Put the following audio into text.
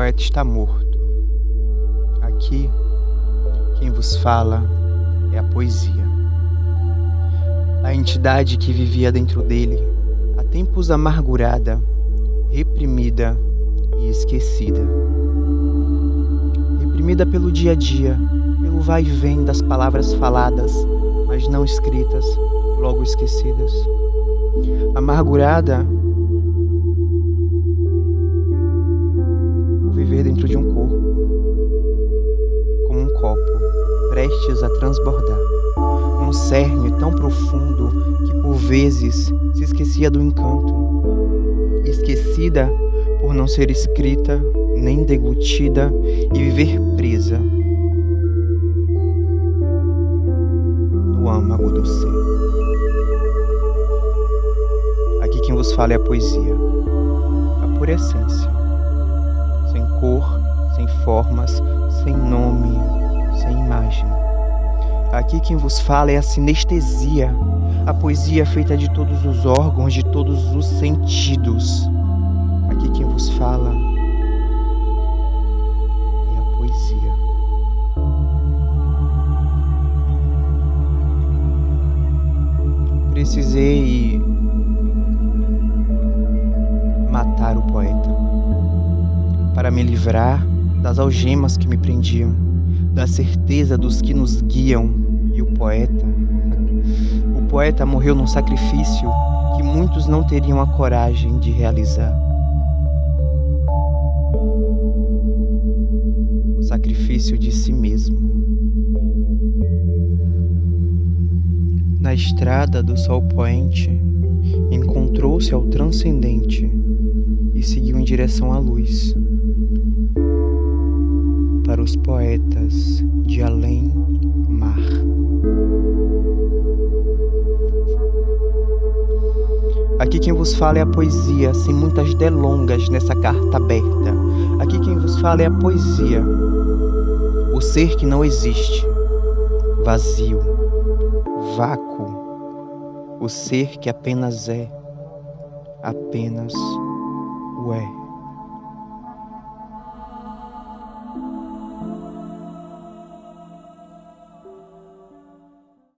poeta está morto. Aqui, quem vos fala é a poesia. A entidade que vivia dentro dele, há tempos amargurada, reprimida e esquecida. Reprimida pelo dia a dia, pelo vai e vem das palavras faladas, mas não escritas, logo esquecidas. Amargurada prestes a transbordar, um cerne tão profundo que por vezes se esquecia do encanto, esquecida por não ser escrita nem deglutida e viver presa no âmago do ser. Aqui quem vos fala é a poesia, a pura essência, sem cor, sem formas, sem nome, sem imagem. Aqui quem vos fala é a sinestesia, a poesia feita de todos os órgãos, de todos os sentidos. Aqui quem vos fala é a poesia. Precisei matar o poeta para me livrar das algemas que me prendiam, da certeza dos que nos guiam e o poeta. O poeta morreu num sacrifício que muitos não teriam a coragem de realizar. O sacrifício de si mesmo. Na estrada do sol poente, encontrou-se ao transcendente e seguiu em direção à luz. Os poetas de além mar. Aqui quem vos fala é a poesia, sem muitas delongas nessa carta aberta. Aqui quem vos fala é a poesia, o ser que não existe, vazio, vácuo, o ser que apenas é, apenas o é.